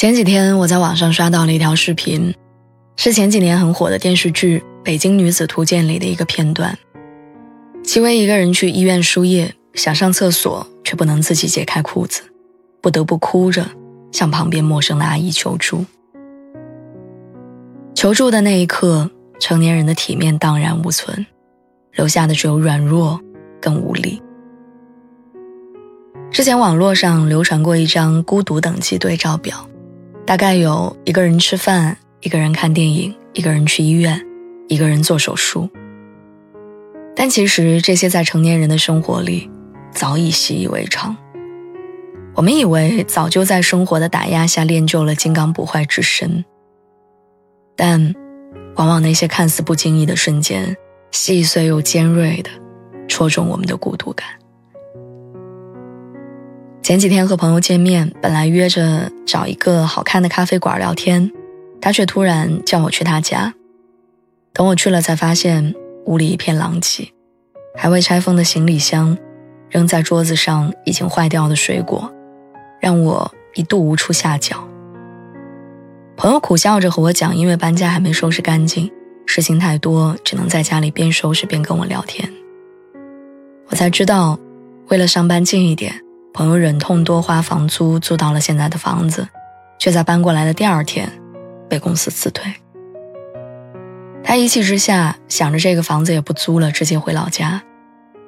前几天我在网上刷到了一条视频，是前几年很火的电视剧《北京女子图鉴》里的一个片段。戚薇一个人去医院输液，想上厕所却不能自己解开裤子，不得不哭着向旁边陌生的阿姨求助。求助的那一刻，成年人的体面荡然无存，留下的只有软弱跟无力。之前网络上流传过一张孤独等级对照表。大概有一个人吃饭，一个人看电影，一个人去医院，一个人做手术。但其实这些在成年人的生活里早已习以为常。我们以为早就在生活的打压下练就了金刚不坏之身，但往往那些看似不经意的瞬间，细碎又尖锐的戳中我们的孤独感。前几天和朋友见面，本来约着找一个好看的咖啡馆聊天，他却突然叫我去他家。等我去了，才发现屋里一片狼藉，还未拆封的行李箱，扔在桌子上已经坏掉的水果，让我一度无处下脚。朋友苦笑着和我讲，因为搬家还没收拾干净，事情太多，只能在家里边收拾边跟我聊天。我才知道，为了上班近一点。朋友忍痛多花房租租到了现在的房子，却在搬过来的第二天被公司辞退。他一气之下想着这个房子也不租了，直接回老家，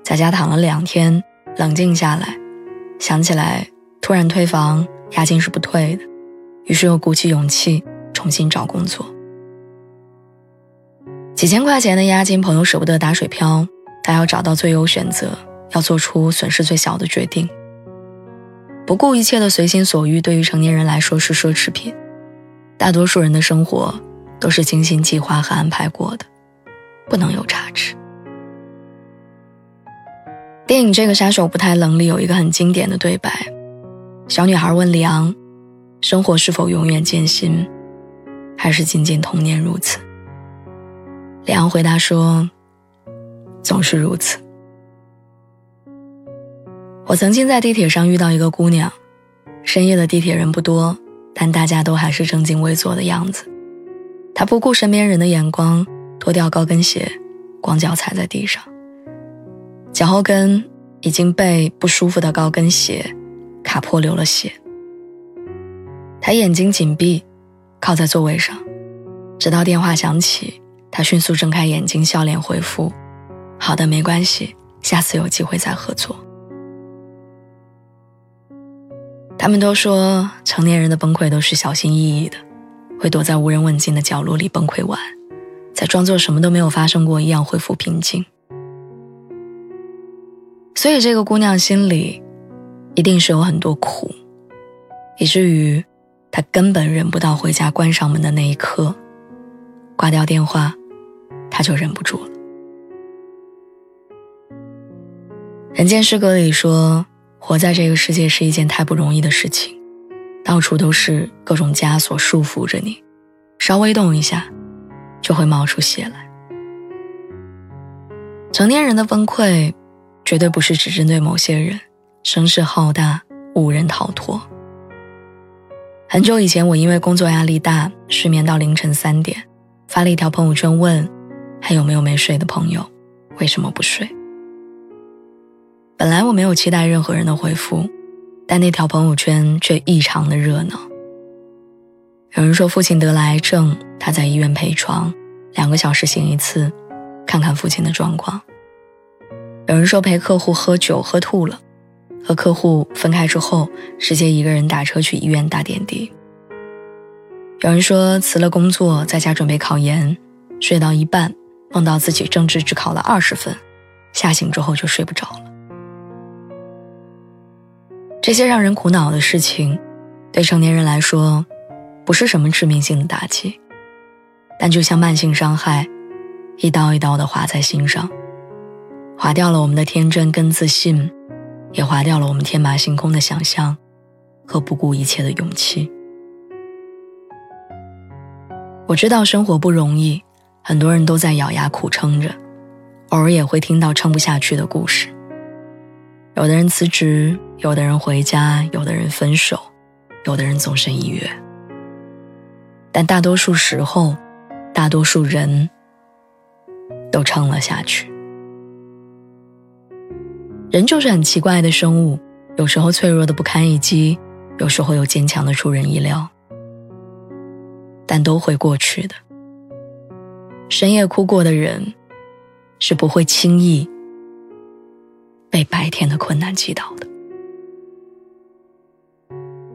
在家躺了两天，冷静下来，想起来突然退房，押金是不退的，于是又鼓起勇气重新找工作。几千块钱的押金，朋友舍不得打水漂，他要找到最优选择，要做出损失最小的决定。不顾一切的随心所欲，对于成年人来说是奢侈品。大多数人的生活都是精心计划和安排过的，不能有差池。电影《这个杀手不太冷》里有一个很经典的对白：小女孩问里昂，生活是否永远艰辛，还是仅仅童年如此？里昂回答说：“总是如此。”我曾经在地铁上遇到一个姑娘，深夜的地铁人不多，但大家都还是正襟危坐的样子。她不顾身边人的眼光，脱掉高跟鞋，光脚踩在地上，脚后跟已经被不舒服的高跟鞋卡破，流了血。她眼睛紧闭，靠在座位上，直到电话响起，她迅速睁开眼睛，笑脸回复：“好的，没关系，下次有机会再合作。”他们都说，成年人的崩溃都是小心翼翼的，会躲在无人问津的角落里崩溃完，再装作什么都没有发生过一样恢复平静。所以这个姑娘心里，一定是有很多苦，以至于她根本忍不到回家关上门的那一刻，挂掉电话，她就忍不住了。人间失格里说。活在这个世界是一件太不容易的事情，到处都是各种枷锁束缚着你，稍微动一下，就会冒出血来。成年人的崩溃，绝对不是只针对某些人，声势浩大，无人逃脱。很久以前，我因为工作压力大，失眠到凌晨三点，发了一条朋友圈问，还有没有没睡的朋友，为什么不睡？本来我没有期待任何人的回复，但那条朋友圈却异常的热闹。有人说父亲得了癌症，他在医院陪床，两个小时醒一次，看看父亲的状况。有人说陪客户喝酒喝吐了，和客户分开之后，直接一个人打车去医院打点滴。有人说辞了工作，在家准备考研，睡到一半，梦到自己政治只考了二十分，吓醒之后就睡不着了。这些让人苦恼的事情，对成年人来说，不是什么致命性的打击，但就像慢性伤害，一刀一刀的划在心上，划掉了我们的天真跟自信，也划掉了我们天马行空的想象和不顾一切的勇气。我知道生活不容易，很多人都在咬牙苦撑着，偶尔也会听到撑不下去的故事。有的人辞职，有的人回家，有的人分手，有的人纵身一跃。但大多数时候，大多数人都撑了下去。人就是很奇怪的生物，有时候脆弱的不堪一击，有时候又坚强的出人意料。但都会过去的。深夜哭过的人，是不会轻易被白天的困难击倒的。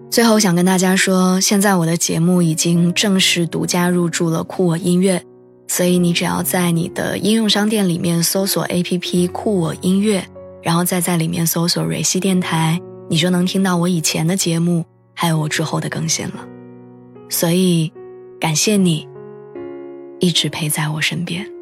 最后想跟大家说，现在我的节目已经正式独家入驻了酷我音乐，所以你只要在你的应用商店里面搜索 APP 酷我音乐，然后再在里面搜索蕊希电台，你就能听到我以前的节目，还有我之后的更新了。所以。感谢你，一直陪在我身边。